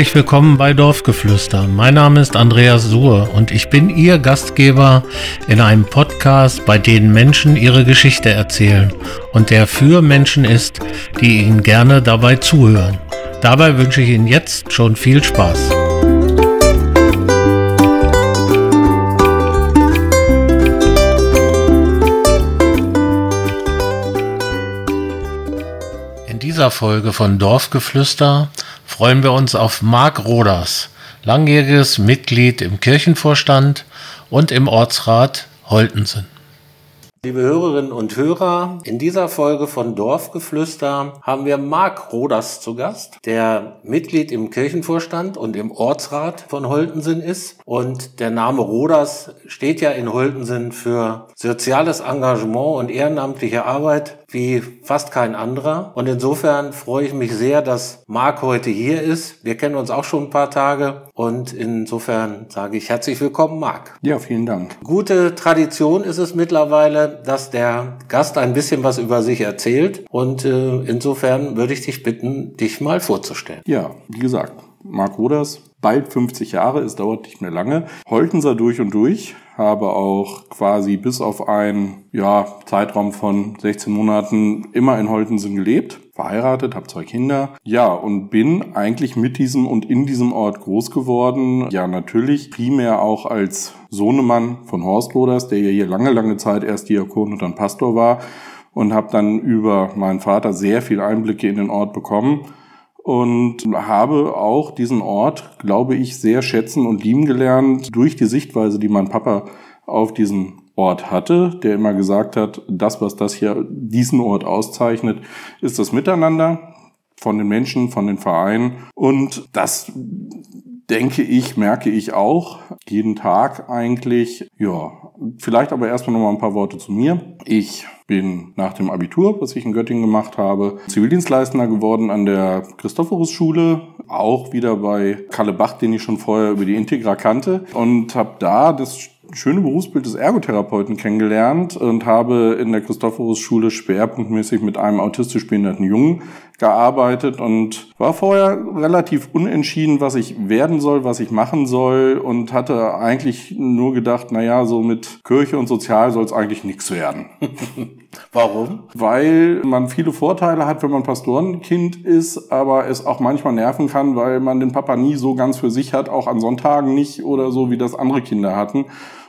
Herzlich willkommen bei Dorfgeflüster. Mein Name ist Andreas Suhr und ich bin Ihr Gastgeber in einem Podcast, bei dem Menschen ihre Geschichte erzählen und der für Menschen ist, die Ihnen gerne dabei zuhören. Dabei wünsche ich Ihnen jetzt schon viel Spaß. In dieser Folge von Dorfgeflüster freuen wir uns auf Marc Roders, langjähriges Mitglied im Kirchenvorstand und im Ortsrat Holtensen. Liebe Hörerinnen und Hörer, in dieser Folge von Dorfgeflüster haben wir Marc Roders zu Gast, der Mitglied im Kirchenvorstand und im Ortsrat von Holtensen ist. Und der Name Roders steht ja in Holtensen für soziales Engagement und ehrenamtliche Arbeit wie fast kein anderer. Und insofern freue ich mich sehr, dass Marc heute hier ist. Wir kennen uns auch schon ein paar Tage und insofern sage ich herzlich willkommen, Marc. Ja, vielen Dank. Gute Tradition ist es mittlerweile, dass der Gast ein bisschen was über sich erzählt und äh, insofern würde ich dich bitten, dich mal vorzustellen. Ja, wie gesagt, Marc Roders, bald 50 Jahre, es dauert nicht mehr lange. Holtenser durch und durch, habe auch quasi bis auf einen ja, Zeitraum von 16 Monaten immer in Holtensen gelebt, verheiratet, habe zwei Kinder. Ja, und bin eigentlich mit diesem und in diesem Ort groß geworden. Ja, natürlich primär auch als Sohnemann von Horst Roders, der ja hier lange, lange Zeit erst Diakon und dann Pastor war und habe dann über meinen Vater sehr viel Einblicke in den Ort bekommen und habe auch diesen Ort, glaube ich, sehr schätzen und lieben gelernt durch die Sichtweise, die mein Papa auf diesen Ort hatte, der immer gesagt hat, das, was das hier diesen Ort auszeichnet, ist das Miteinander von den Menschen, von den Vereinen. Und das denke ich, merke ich auch jeden Tag eigentlich. Ja, vielleicht aber erstmal noch mal ein paar Worte zu mir. Ich bin nach dem Abitur, was ich in Göttingen gemacht habe, Zivildienstleistender geworden an der Christophorus-Schule, auch wieder bei Kalle Bach, den ich schon vorher über die Integra kannte und habe da das schöne Berufsbild des Ergotherapeuten kennengelernt und habe in der Christophorus-Schule schwerpunktmäßig mit einem autistisch behinderten Jungen gearbeitet und war vorher relativ unentschieden, was ich werden soll, was ich machen soll und hatte eigentlich nur gedacht, na ja, so mit Kirche und Sozial soll es eigentlich nichts werden. Warum? Weil man viele Vorteile hat, wenn man Pastorenkind ist, aber es auch manchmal nerven kann, weil man den Papa nie so ganz für sich hat, auch an Sonntagen nicht oder so, wie das andere Kinder hatten.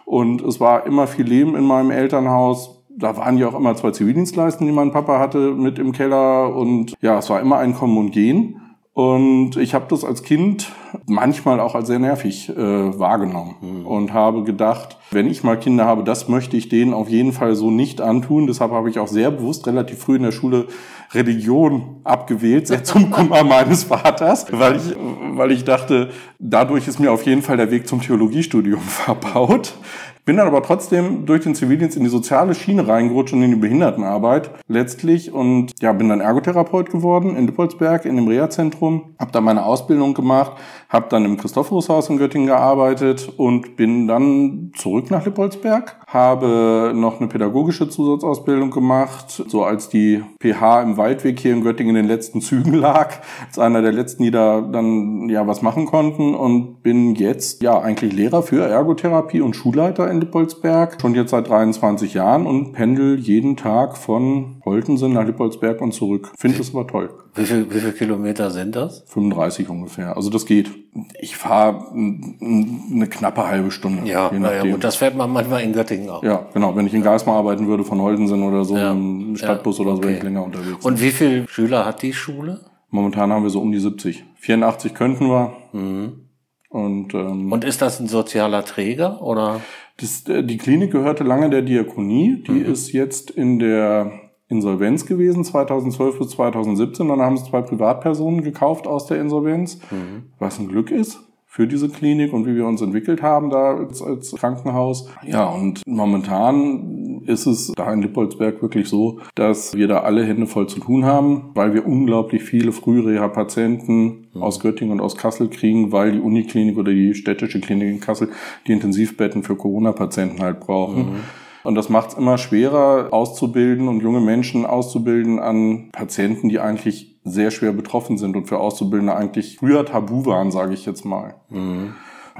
Und es war immer viel Leben in meinem Elternhaus. Da waren ja auch immer zwei Zivildienstleisten, die mein Papa hatte, mit im Keller. Und ja, es war immer ein Kommen und Gehen. Und ich habe das als Kind manchmal auch als sehr nervig äh, wahrgenommen mhm. und habe gedacht, wenn ich mal Kinder habe, das möchte ich denen auf jeden Fall so nicht antun. Deshalb habe ich auch sehr bewusst relativ früh in der Schule Religion abgewählt, sehr zum Kummer meines Vaters, weil ich, weil ich dachte, dadurch ist mir auf jeden Fall der Weg zum Theologiestudium verbaut. Bin dann aber trotzdem durch den Zivildienst in die soziale Schiene reingerutscht und in die Behindertenarbeit letztlich und ja, bin dann Ergotherapeut geworden in Dippolsberg in dem Reha-Zentrum, habe da meine Ausbildung gemacht, habe dann im Christophorushaus in Göttingen gearbeitet und bin dann zurück nach Lippolsberg, habe noch eine pädagogische Zusatzausbildung gemacht, so als die PH im Waldweg hier in Göttingen in den letzten Zügen lag, als einer der letzten, die da dann ja was machen konnten und bin jetzt ja eigentlich Lehrer für Ergotherapie und Schulleiter in Lippolsberg, schon jetzt seit 23 Jahren und pendel jeden Tag von Holtensen nach Lippolsberg und zurück. Finde es aber toll. Wie viel, wie viel Kilometer sind das? 35 ungefähr. Also das geht. Ich fahre eine knappe halbe Stunde. Ja, ja, gut. Das fährt man manchmal in Göttingen auch. Ja, genau. Wenn ich in Geismar arbeiten würde von Holtensen oder so, ja. im Stadtbus ja, okay. oder so, wäre ich länger unterwegs. Und wie viele Schüler hat die Schule? Momentan haben wir so um die 70. 84 könnten wir. Mhm. Und, ähm, und ist das ein sozialer Träger oder? Das, äh, die Klinik gehörte lange der Diakonie. Die mhm. ist jetzt in der Insolvenz gewesen, 2012 bis 2017. Dann haben sie zwei Privatpersonen gekauft aus der Insolvenz, mhm. was ein Glück ist für diese Klinik und wie wir uns entwickelt haben da als, als Krankenhaus. Ja, und momentan ist es da in Lippoldsberg wirklich so, dass wir da alle Hände voll zu tun haben, weil wir unglaublich viele Frühreha-Patienten mhm. aus Göttingen und aus Kassel kriegen, weil die Uniklinik oder die städtische Klinik in Kassel die Intensivbetten für Corona-Patienten halt brauchen. Mhm. Und das macht es immer schwerer, auszubilden und junge Menschen auszubilden an Patienten, die eigentlich sehr schwer betroffen sind und für Auszubildende eigentlich früher tabu waren, sage ich jetzt mal. Mhm.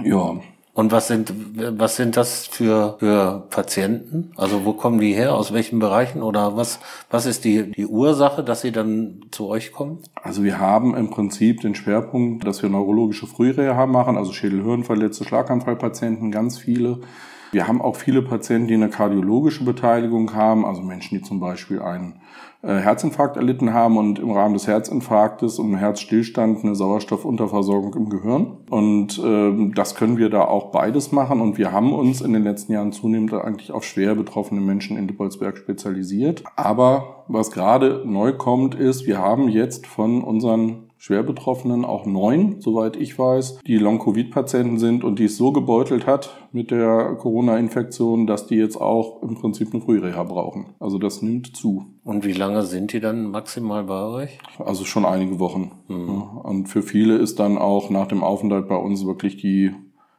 Ja. Und was sind, was sind das für, für Patienten? Also wo kommen die her? Aus welchen Bereichen? Oder was, was ist die, die Ursache, dass sie dann zu euch kommen? Also wir haben im Prinzip den Schwerpunkt, dass wir neurologische Frühreha machen, also Schädelhirnverletzte, Schlaganfallpatienten, ganz viele. Wir haben auch viele Patienten, die eine kardiologische Beteiligung haben, also Menschen, die zum Beispiel einen äh, Herzinfarkt erlitten haben und im Rahmen des Herzinfarktes und Herzstillstand eine Sauerstoffunterversorgung im Gehirn. Und äh, das können wir da auch beides machen. Und wir haben uns in den letzten Jahren zunehmend eigentlich auf schwer betroffene Menschen in Dippolsberg spezialisiert. Aber was gerade neu kommt, ist, wir haben jetzt von unseren Schwerbetroffenen auch neun, soweit ich weiß, die Long-Covid-Patienten sind und die es so gebeutelt hat mit der Corona-Infektion, dass die jetzt auch im Prinzip eine Frühreha brauchen. Also das nimmt zu. Und wie lange sind die dann maximal bei euch? Also schon einige Wochen. Mhm. Und für viele ist dann auch nach dem Aufenthalt bei uns wirklich die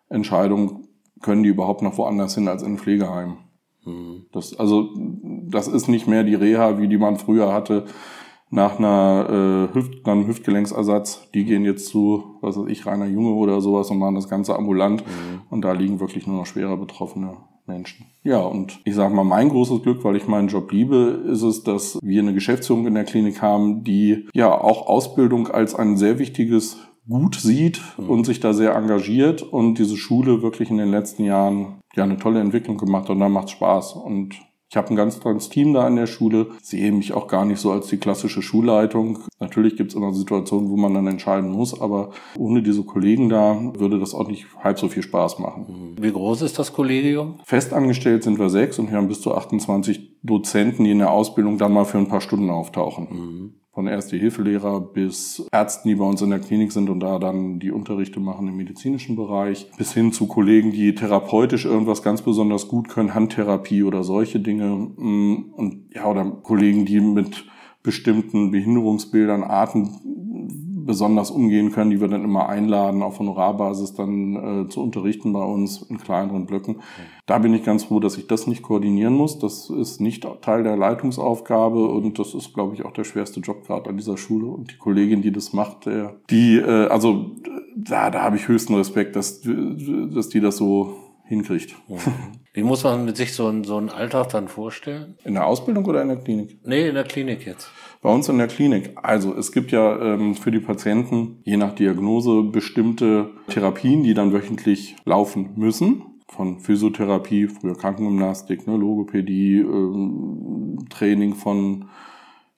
Entscheidung, können die überhaupt noch woanders hin als in ein Pflegeheim. Mhm. Das, also, das ist nicht mehr die Reha, wie die man früher hatte nach einer äh, Hüft, einem Hüftgelenksersatz. Die gehen jetzt zu, was weiß ich, Rainer Junge oder sowas und machen das Ganze ambulant. Mhm. Und da liegen wirklich nur noch schwerer betroffene Menschen. Ja, und ich sage mal, mein großes Glück, weil ich meinen Job liebe, ist es, dass wir eine Geschäftsführung in der Klinik haben, die ja auch Ausbildung als ein sehr wichtiges Gut sieht mhm. und sich da sehr engagiert und diese Schule wirklich in den letzten Jahren ja eine tolle Entwicklung gemacht und da macht Spaß und ich habe ein ganz tolles Team da an der Schule, sehe mich auch gar nicht so als die klassische Schulleitung. Natürlich gibt es immer Situationen, wo man dann entscheiden muss, aber ohne diese Kollegen da würde das auch nicht halb so viel Spaß machen. Wie groß ist das Kollegium? Festangestellt sind wir sechs und wir haben bis zu 28 Dozenten, die in der Ausbildung dann mal für ein paar Stunden auftauchen. Mhm von Erste-Hilfelehrer bis Ärzten, die bei uns in der Klinik sind und da dann die Unterrichte machen im medizinischen Bereich, bis hin zu Kollegen, die therapeutisch irgendwas ganz besonders gut können, Handtherapie oder solche Dinge. Mm, und ja, oder Kollegen, die mit bestimmten Behinderungsbildern, Arten besonders umgehen können, die wir dann immer einladen, auf Honorarbasis dann äh, zu unterrichten bei uns in kleineren Blöcken. Da bin ich ganz froh, dass ich das nicht koordinieren muss. Das ist nicht Teil der Leitungsaufgabe und das ist, glaube ich, auch der schwerste Job gerade an dieser Schule. Und die Kollegin, die das macht, der, die, äh, also da, da habe ich höchsten Respekt, dass, dass die das so hinkriegt. Wie muss man sich so, einen, so einen Alltag dann vorstellen? In der Ausbildung oder in der Klinik? Nee, in der Klinik jetzt. Bei uns in der Klinik. Also es gibt ja ähm, für die Patienten je nach Diagnose bestimmte Therapien, die dann wöchentlich laufen müssen. Von Physiotherapie, früher Krankengymnastik, ne, Logopädie, ähm, Training von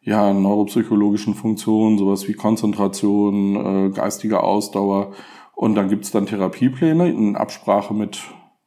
ja, neuropsychologischen Funktionen, sowas wie Konzentration, äh, geistige Ausdauer. Und dann gibt's dann Therapiepläne in Absprache mit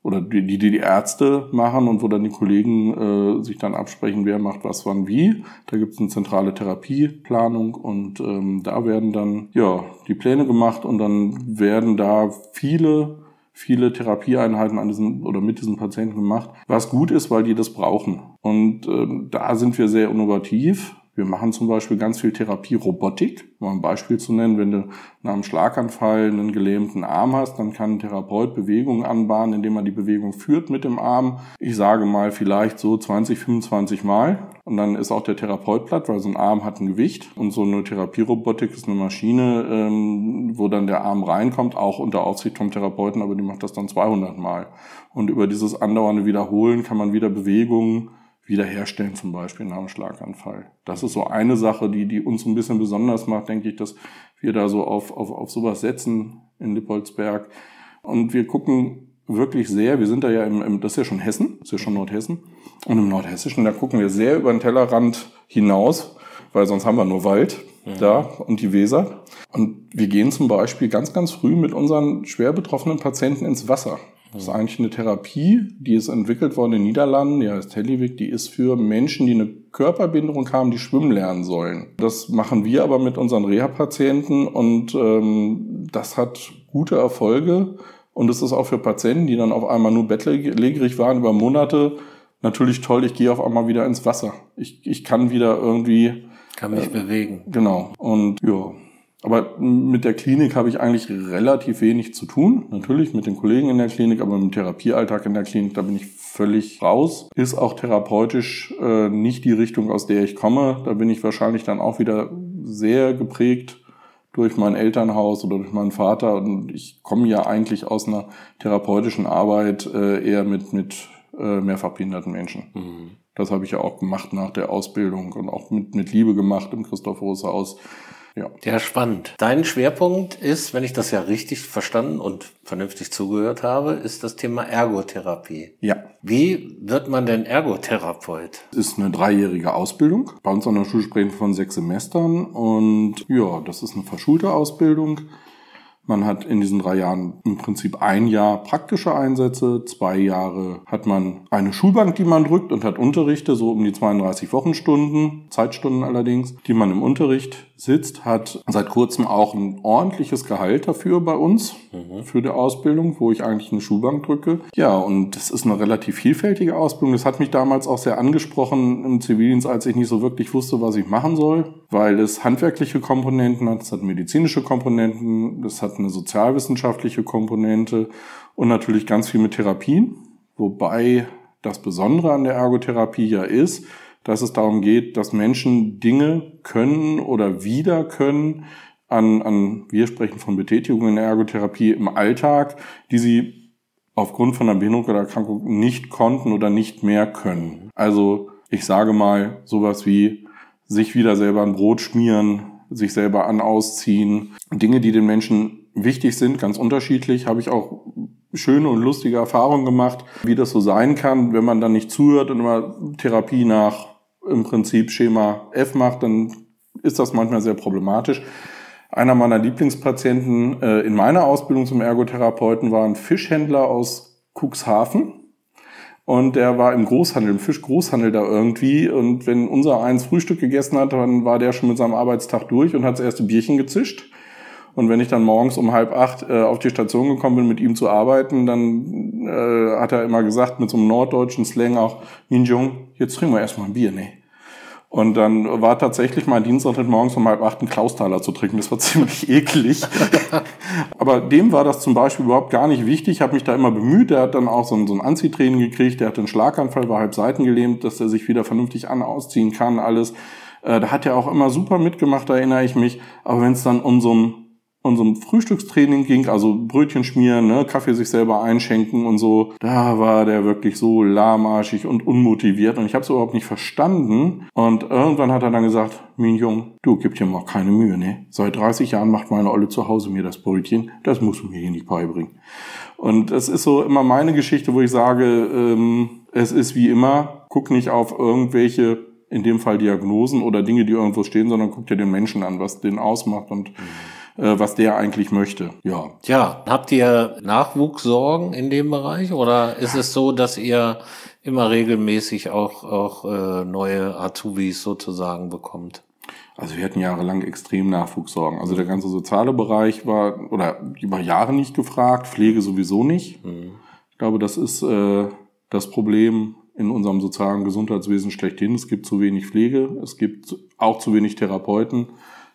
oder die, die die Ärzte machen und wo dann die Kollegen äh, sich dann absprechen, wer macht was wann wie. Da gibt es eine zentrale Therapieplanung und ähm, da werden dann ja die Pläne gemacht und dann werden da viele viele Therapieeinheiten an diesen oder mit diesen Patienten gemacht, was gut ist, weil die das brauchen. Und ähm, da sind wir sehr innovativ wir machen zum Beispiel ganz viel Therapie-Robotik. Um ein Beispiel zu nennen, wenn du nach einem Schlaganfall einen gelähmten Arm hast, dann kann ein Therapeut Bewegungen anbahnen, indem er die Bewegung führt mit dem Arm. Ich sage mal vielleicht so 20, 25 Mal. Und dann ist auch der Therapeut platt, weil so ein Arm hat ein Gewicht. Und so eine Therapierobotik ist eine Maschine, ähm, wo dann der Arm reinkommt, auch unter Aufsicht vom Therapeuten, aber die macht das dann 200 Mal. Und über dieses andauernde Wiederholen kann man wieder Bewegungen wiederherstellen, zum Beispiel nach einem Schlaganfall. Das ist so eine Sache, die, die uns ein bisschen besonders macht, denke ich, dass wir da so auf, auf, auf sowas setzen in Lippoldsberg. Und wir gucken wirklich sehr, wir sind da ja im, im das ist ja schon Hessen, das ist ja schon Nordhessen. Und im Nordhessischen, da gucken wir sehr über den Tellerrand hinaus, weil sonst haben wir nur Wald mhm. da und die Weser. Und wir gehen zum Beispiel ganz, ganz früh mit unseren schwer betroffenen Patienten ins Wasser. Das ist eigentlich eine Therapie, die ist entwickelt worden in den Niederlanden, die heißt Helliwig, die ist für Menschen, die eine Körperbehinderung haben, die schwimmen lernen sollen. Das machen wir aber mit unseren Reha-Patienten und ähm, das hat gute Erfolge. Und es ist auch für Patienten, die dann auf einmal nur bettlägerig waren über Monate, natürlich toll, ich gehe auf einmal wieder ins Wasser. Ich, ich kann wieder irgendwie... Kann mich äh, bewegen. Genau. Und ja, aber mit der Klinik habe ich eigentlich relativ wenig zu tun. Natürlich mit den Kollegen in der Klinik, aber mit dem Therapiealltag in der Klinik, da bin ich völlig raus. Ist auch therapeutisch äh, nicht die Richtung, aus der ich komme. Da bin ich wahrscheinlich dann auch wieder sehr geprägt durch mein Elternhaus oder durch meinen Vater. Und ich komme ja eigentlich aus einer therapeutischen Arbeit äh, eher mit, mit äh, mehrfach behinderten Menschen. Mhm. Das habe ich ja auch gemacht nach der Ausbildung und auch mit, mit Liebe gemacht im Christoph Rose Haus. Ja. ja, spannend. Dein Schwerpunkt ist, wenn ich das ja richtig verstanden und vernünftig zugehört habe, ist das Thema Ergotherapie. Ja. Wie wird man denn Ergotherapeut? Das ist eine dreijährige Ausbildung. Bei uns an der Schule sprechen von sechs Semestern und ja, das ist eine verschulte Ausbildung. Man hat in diesen drei Jahren im Prinzip ein Jahr praktische Einsätze, zwei Jahre hat man eine Schulbank, die man drückt und hat Unterrichte, so um die 32 Wochenstunden, Zeitstunden allerdings, die man im Unterricht sitzt, hat seit kurzem auch ein ordentliches Gehalt dafür bei uns, mhm. für die Ausbildung, wo ich eigentlich eine Schulbank drücke. Ja, und das ist eine relativ vielfältige Ausbildung. Das hat mich damals auch sehr angesprochen im Zivildienst, als ich nicht so wirklich wusste, was ich machen soll, weil es handwerkliche Komponenten hat, es hat medizinische Komponenten, es hat eine sozialwissenschaftliche Komponente und natürlich ganz viel mit Therapien, wobei das Besondere an der Ergotherapie ja ist, dass es darum geht, dass Menschen Dinge können oder wieder können an, an wir sprechen von Betätigungen in der Ergotherapie im Alltag, die sie aufgrund von einer Behinderung oder Erkrankung nicht konnten oder nicht mehr können. Also ich sage mal sowas wie sich wieder selber ein Brot schmieren, sich selber an ausziehen, Dinge, die den Menschen wichtig sind, ganz unterschiedlich, habe ich auch schöne und lustige Erfahrungen gemacht, wie das so sein kann, wenn man dann nicht zuhört und immer Therapie nach im Prinzip Schema F macht, dann ist das manchmal sehr problematisch. Einer meiner Lieblingspatienten äh, in meiner Ausbildung zum Ergotherapeuten war ein Fischhändler aus Cuxhaven. Und der war im Großhandel, im Fischgroßhandel da irgendwie. Und wenn unser eins Frühstück gegessen hat, dann war der schon mit seinem Arbeitstag durch und hat das erste Bierchen gezischt. Und wenn ich dann morgens um halb acht äh, auf die Station gekommen bin, mit ihm zu arbeiten, dann äh, hat er immer gesagt, mit so einem norddeutschen Slang auch, Minjung, jetzt trinken wir erstmal ein Bier, ne? Und dann war tatsächlich mein Dienstag morgens um halb acht ein Klaustaler zu trinken. Das war ziemlich eklig. Aber dem war das zum Beispiel überhaupt gar nicht wichtig. Ich habe mich da immer bemüht. Der hat dann auch so ein, so ein Anziehtraining gekriegt. Der hatte einen Schlaganfall, war halb seitengelähmt, dass er sich wieder vernünftig an ausziehen kann, alles. Äh, da hat er auch immer super mitgemacht, da erinnere ich mich. Aber wenn es dann um so ein unserem Frühstückstraining ging, also Brötchen schmieren, ne, Kaffee sich selber einschenken und so, da war der wirklich so lahmarschig und unmotiviert und ich habe es überhaupt nicht verstanden. Und irgendwann hat er dann gesagt, mein Jung, du gib dir mal keine Mühe, ne? Seit 30 Jahren macht meine Olle zu Hause mir das Brötchen, das musst du mir hier nicht beibringen. Und es ist so immer meine Geschichte, wo ich sage, ähm, es ist wie immer, guck nicht auf irgendwelche in dem Fall Diagnosen oder Dinge, die irgendwo stehen, sondern guck dir den Menschen an, was den ausmacht und mhm was der eigentlich möchte. Ja. Ja, habt ihr Nachwuchssorgen in dem Bereich oder ist es so, dass ihr immer regelmäßig auch, auch äh, neue Azubis sozusagen bekommt? Also wir hatten jahrelang extrem Nachwuchssorgen. Also der ganze soziale Bereich war oder über Jahre nicht gefragt, Pflege sowieso nicht. Mhm. Ich glaube, das ist äh, das Problem in unserem sozialen Gesundheitswesen schlechthin. Es gibt zu wenig Pflege, es gibt auch zu wenig Therapeuten.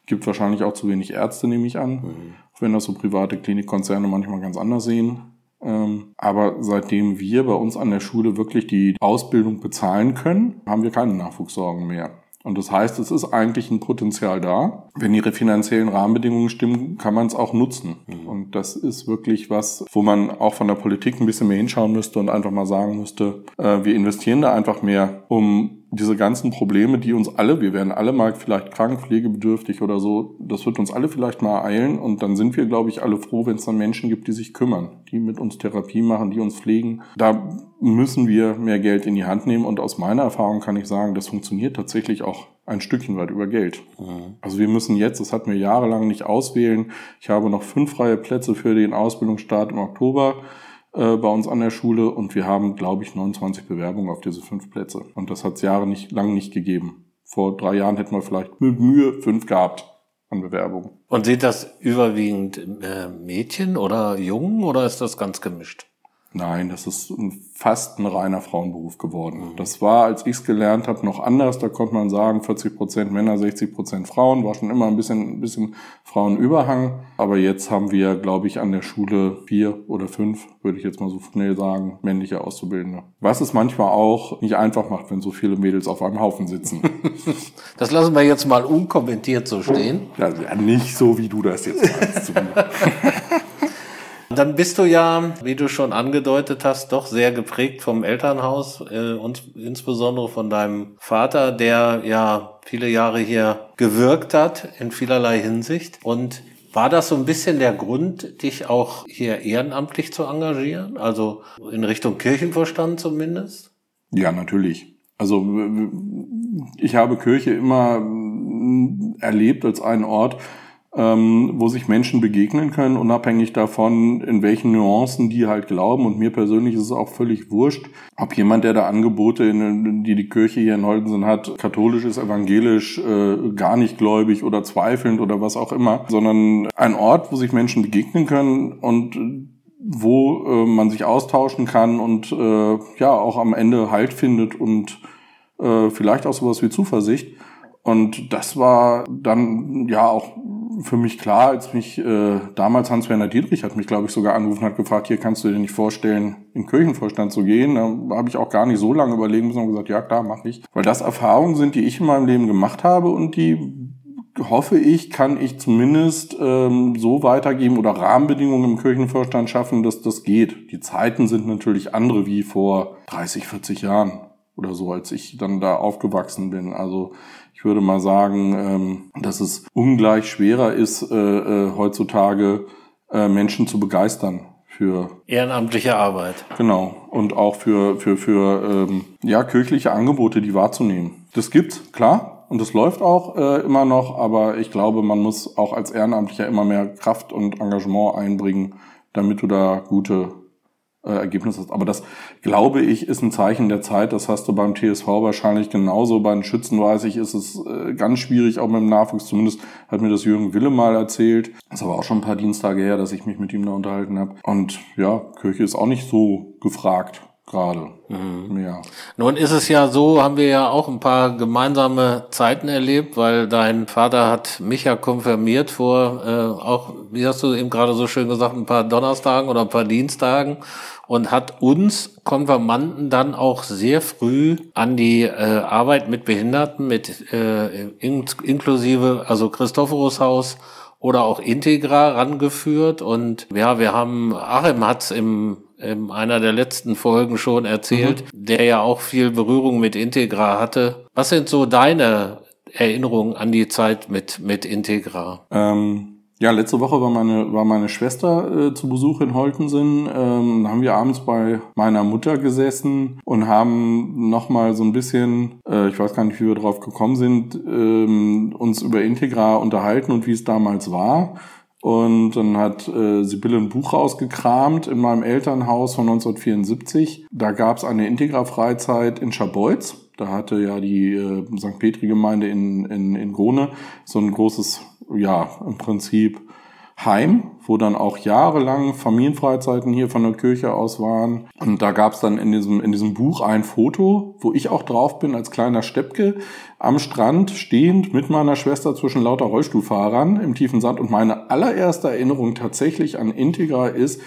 Gibt wahrscheinlich auch zu wenig Ärzte, nehme ich an. Mhm. Auch wenn das so private Klinikkonzerne manchmal ganz anders sehen. Ähm, aber seitdem wir bei uns an der Schule wirklich die Ausbildung bezahlen können, haben wir keine Nachwuchssorgen mehr. Und das heißt, es ist eigentlich ein Potenzial da. Wenn ihre finanziellen Rahmenbedingungen stimmen, kann man es auch nutzen. Mhm. Und das ist wirklich was, wo man auch von der Politik ein bisschen mehr hinschauen müsste und einfach mal sagen müsste, äh, wir investieren da einfach mehr, um diese ganzen Probleme, die uns alle, wir werden alle mal vielleicht krank, pflegebedürftig oder so, das wird uns alle vielleicht mal eilen und dann sind wir, glaube ich, alle froh, wenn es dann Menschen gibt, die sich kümmern, die mit uns Therapie machen, die uns pflegen. Da müssen wir mehr Geld in die Hand nehmen und aus meiner Erfahrung kann ich sagen, das funktioniert tatsächlich auch ein Stückchen weit über Geld. Mhm. Also wir müssen jetzt, das hatten wir jahrelang nicht auswählen. Ich habe noch fünf freie Plätze für den Ausbildungsstart im Oktober äh, bei uns an der Schule und wir haben, glaube ich, 29 Bewerbungen auf diese fünf Plätze. Und das hat es Jahre nicht, lang nicht gegeben. Vor drei Jahren hätten wir vielleicht mit Mühe fünf gehabt an Bewerbungen. Und sind das überwiegend äh, Mädchen oder Jungen oder ist das ganz gemischt? Nein, das ist fast ein reiner Frauenberuf geworden. Mhm. Das war, als ich es gelernt habe, noch anders. Da konnte man sagen, 40 Prozent Männer, 60 Prozent Frauen. War schon immer ein bisschen, ein bisschen Frauenüberhang. Aber jetzt haben wir, glaube ich, an der Schule vier oder fünf, würde ich jetzt mal so schnell sagen, männliche Auszubildende. Was es manchmal auch nicht einfach macht, wenn so viele Mädels auf einem Haufen sitzen. Das lassen wir jetzt mal unkommentiert so stehen. Ja, nicht so, wie du das jetzt meinst. Dann bist du ja, wie du schon angedeutet hast, doch sehr geprägt vom Elternhaus äh, und insbesondere von deinem Vater, der ja viele Jahre hier gewirkt hat in vielerlei Hinsicht. Und war das so ein bisschen der Grund, dich auch hier ehrenamtlich zu engagieren? Also in Richtung Kirchenvorstand zumindest? Ja, natürlich. Also ich habe Kirche immer erlebt als einen Ort, ähm, wo sich Menschen begegnen können, unabhängig davon, in welchen Nuancen die halt glauben. Und mir persönlich ist es auch völlig wurscht, ob jemand, der da Angebote, in, die die Kirche hier in Holtensen hat, katholisch ist, evangelisch, äh, gar nicht gläubig oder zweifelnd oder was auch immer, sondern ein Ort, wo sich Menschen begegnen können und wo äh, man sich austauschen kann und äh, ja auch am Ende Halt findet und äh, vielleicht auch sowas wie Zuversicht. Und das war dann ja auch für mich klar, als mich äh, damals Hans-Werner Dietrich hat mich, glaube ich, sogar angerufen hat gefragt, hier kannst du dir nicht vorstellen, in Kirchenvorstand zu gehen. Da habe ich auch gar nicht so lange überlegen müssen und gesagt, ja klar, mache ich. Weil das Erfahrungen sind, die ich in meinem Leben gemacht habe und die hoffe ich, kann ich zumindest ähm, so weitergeben oder Rahmenbedingungen im Kirchenvorstand schaffen, dass das geht. Die Zeiten sind natürlich andere wie vor 30, 40 Jahren oder so, als ich dann da aufgewachsen bin. Also ich würde mal sagen, ähm, dass es ungleich schwerer ist, äh, äh, heutzutage äh, Menschen zu begeistern für ehrenamtliche Arbeit. Genau und auch für für für ähm, ja kirchliche Angebote, die wahrzunehmen. Das gibt's klar und das läuft auch äh, immer noch, aber ich glaube, man muss auch als Ehrenamtlicher immer mehr Kraft und Engagement einbringen, damit du da gute äh, Ergebnis hast. Aber das, glaube ich, ist ein Zeichen der Zeit. Das hast du beim TSV wahrscheinlich genauso. Bei den Schützen weiß ich, ist es äh, ganz schwierig, auch mit dem Nachwuchs. Zumindest hat mir das Jürgen Wille mal erzählt. Das ist aber auch schon ein paar Dienstage her, dass ich mich mit ihm da unterhalten habe. Und ja, Kirche ist auch nicht so gefragt gerade. Mhm. Ja. Nun ist es ja so, haben wir ja auch ein paar gemeinsame Zeiten erlebt, weil dein Vater hat mich ja konfirmiert vor äh, auch, wie hast du eben gerade so schön gesagt, ein paar Donnerstagen oder ein paar Dienstagen und hat uns Konfirmanden dann auch sehr früh an die äh, Arbeit mit Behinderten, mit äh, in, inklusive, also Christophorus oder auch Integra rangeführt. Und ja, wir haben, Achim hat's im in einer der letzten Folgen schon erzählt, mhm. der ja auch viel Berührung mit Integra hatte. Was sind so deine Erinnerungen an die Zeit mit, mit Integra? Ähm, ja, letzte Woche war meine, war meine Schwester äh, zu Besuch in Holtensen. Ähm, haben wir abends bei meiner Mutter gesessen und haben nochmal so ein bisschen, äh, ich weiß gar nicht, wie wir drauf gekommen sind, ähm, uns über Integra unterhalten und wie es damals war. Und dann hat äh, Sibylle ein Buch rausgekramt in meinem Elternhaus von 1974. Da gab es eine Integra-Freizeit in Scharbeutz. Da hatte ja die äh, St. Petri-Gemeinde in, in, in Grone so ein großes, ja, im Prinzip Heim, wo dann auch jahrelang Familienfreizeiten hier von der Kirche aus waren. Und da gab es dann in diesem, in diesem Buch ein Foto, wo ich auch drauf bin als kleiner Steppke am Strand stehend mit meiner Schwester zwischen lauter Rollstuhlfahrern im tiefen Sand. Und meine allererste Erinnerung tatsächlich an Integra ist,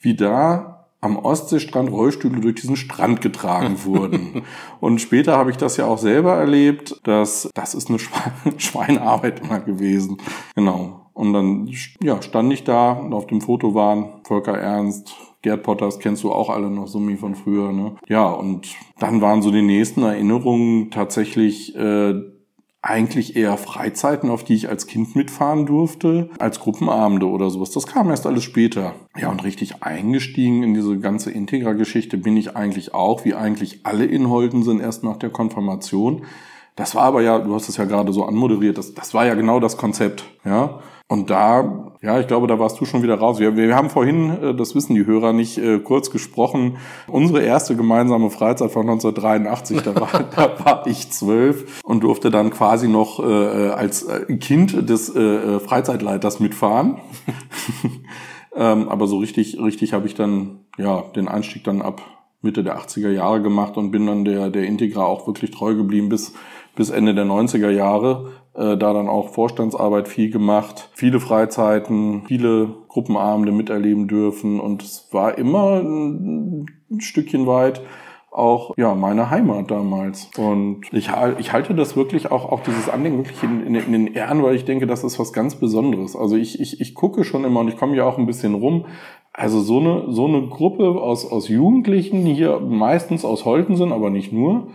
wie da am Ostseestrand Rollstühle durch diesen Strand getragen wurden. und später habe ich das ja auch selber erlebt, dass das ist eine Schweinearbeit immer gewesen. Genau. Und dann ja, stand ich da und auf dem Foto waren Volker Ernst, Gerd Potters kennst du auch alle noch wie von früher. Ne? Ja, und dann waren so die nächsten Erinnerungen tatsächlich äh, eigentlich eher Freizeiten, auf die ich als Kind mitfahren durfte, als Gruppenabende oder sowas. Das kam erst alles später. Ja, und richtig eingestiegen in diese ganze Integra-Geschichte bin ich eigentlich auch, wie eigentlich alle Inholten sind, erst nach der Konfirmation. Das war aber ja, du hast es ja gerade so anmoderiert, das, das war ja genau das Konzept, ja. Und da, ja, ich glaube, da warst du schon wieder raus. Wir, wir haben vorhin, äh, das wissen die Hörer nicht, äh, kurz gesprochen. Unsere erste gemeinsame Freizeit von 1983, da war, da war ich zwölf und durfte dann quasi noch äh, als Kind des äh, Freizeitleiters mitfahren. Ähm, aber so richtig, richtig habe ich dann, ja, den Einstieg dann ab Mitte der 80er Jahre gemacht und bin dann der, der Integra auch wirklich treu geblieben bis, bis Ende der 90er Jahre. Äh, da dann auch Vorstandsarbeit viel gemacht, viele Freizeiten, viele Gruppenabende miterleben dürfen und es war immer ein Stückchen weit auch ja meine Heimat damals und ich, ich halte das wirklich auch auch dieses Anliegen wirklich in, in, in, den Ehren, weil ich denke, das ist was ganz Besonderes. Also ich ich, ich gucke schon immer und ich komme ja auch ein bisschen rum. Also so eine so eine Gruppe aus aus Jugendlichen hier meistens aus Holtensen, aber nicht nur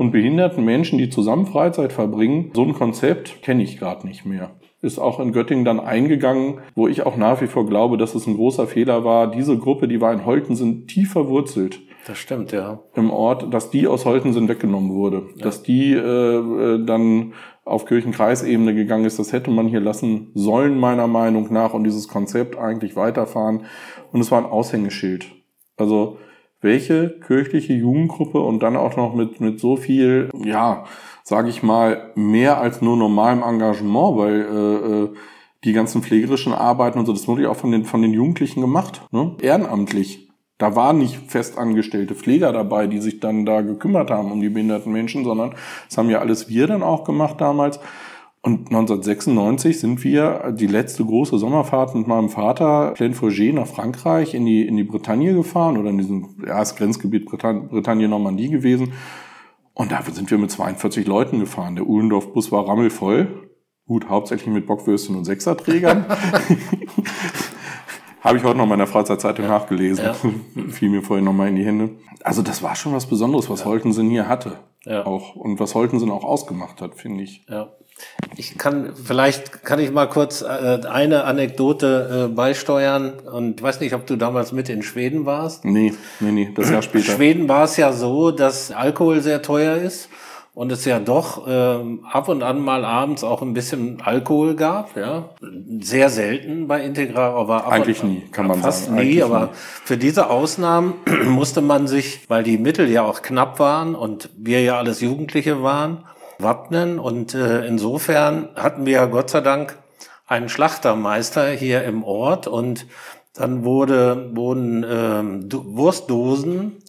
und behinderten Menschen, die zusammen Freizeit verbringen, so ein Konzept kenne ich gerade nicht mehr ist auch in Göttingen dann eingegangen, wo ich auch nach wie vor glaube, dass es ein großer Fehler war. Diese Gruppe, die war in Holten, sind tief verwurzelt. Das stimmt, ja. Im Ort, dass die aus Holten sind weggenommen wurde. Ja. Dass die äh, äh, dann auf Kirchenkreisebene gegangen ist, das hätte man hier lassen sollen, meiner Meinung nach, und dieses Konzept eigentlich weiterfahren. Und es war ein Aushängeschild. Also welche kirchliche Jugendgruppe und dann auch noch mit, mit so viel, ja, sage ich mal, mehr als nur normalem Engagement, weil äh, äh, die ganzen pflegerischen Arbeiten und so, das wurde ja auch von den, von den Jugendlichen gemacht, ne? ehrenamtlich. Da waren nicht festangestellte Pfleger dabei, die sich dann da gekümmert haben um die behinderten Menschen, sondern das haben ja alles wir dann auch gemacht damals. Und 1996 sind wir die letzte große Sommerfahrt mit meinem Vater Plainfourget nach Frankreich in die, in die Bretagne gefahren oder in diesem, ja, Grenzgebiet Bretagne-Normandie gewesen. Und da sind wir mit 42 Leuten gefahren. Der Uhlendorf-Bus war rammelvoll. Gut, hauptsächlich mit Bockwürsten und Sechserträgern. Habe ich heute noch in meiner Freizeitzeitung ja. nachgelesen. Ja. Fiel mir vorhin noch mal in die Hände. Also das war schon was Besonderes, was ja. Holtensen hier hatte. Ja. Auch. Und was Holtensen auch ausgemacht hat, finde ich. Ja. Ich kann, vielleicht kann ich mal kurz äh, eine Anekdote äh, beisteuern und ich weiß nicht, ob du damals mit in Schweden warst. Nee, nee, nee, das Jahr später. Schweden war es ja so, dass Alkohol sehr teuer ist und es ja doch ähm, ab und an mal abends auch ein bisschen Alkohol gab, ja. Sehr selten bei Integral, aber ab eigentlich nie, kann man fast sagen. Fast nie, aber nie. für diese Ausnahmen musste man sich, weil die Mittel ja auch knapp waren und wir ja alles Jugendliche waren, wappnen. Und äh, insofern hatten wir Gott sei Dank einen Schlachtermeister hier im Ort und dann wurde, wurden äh, Wurstdosen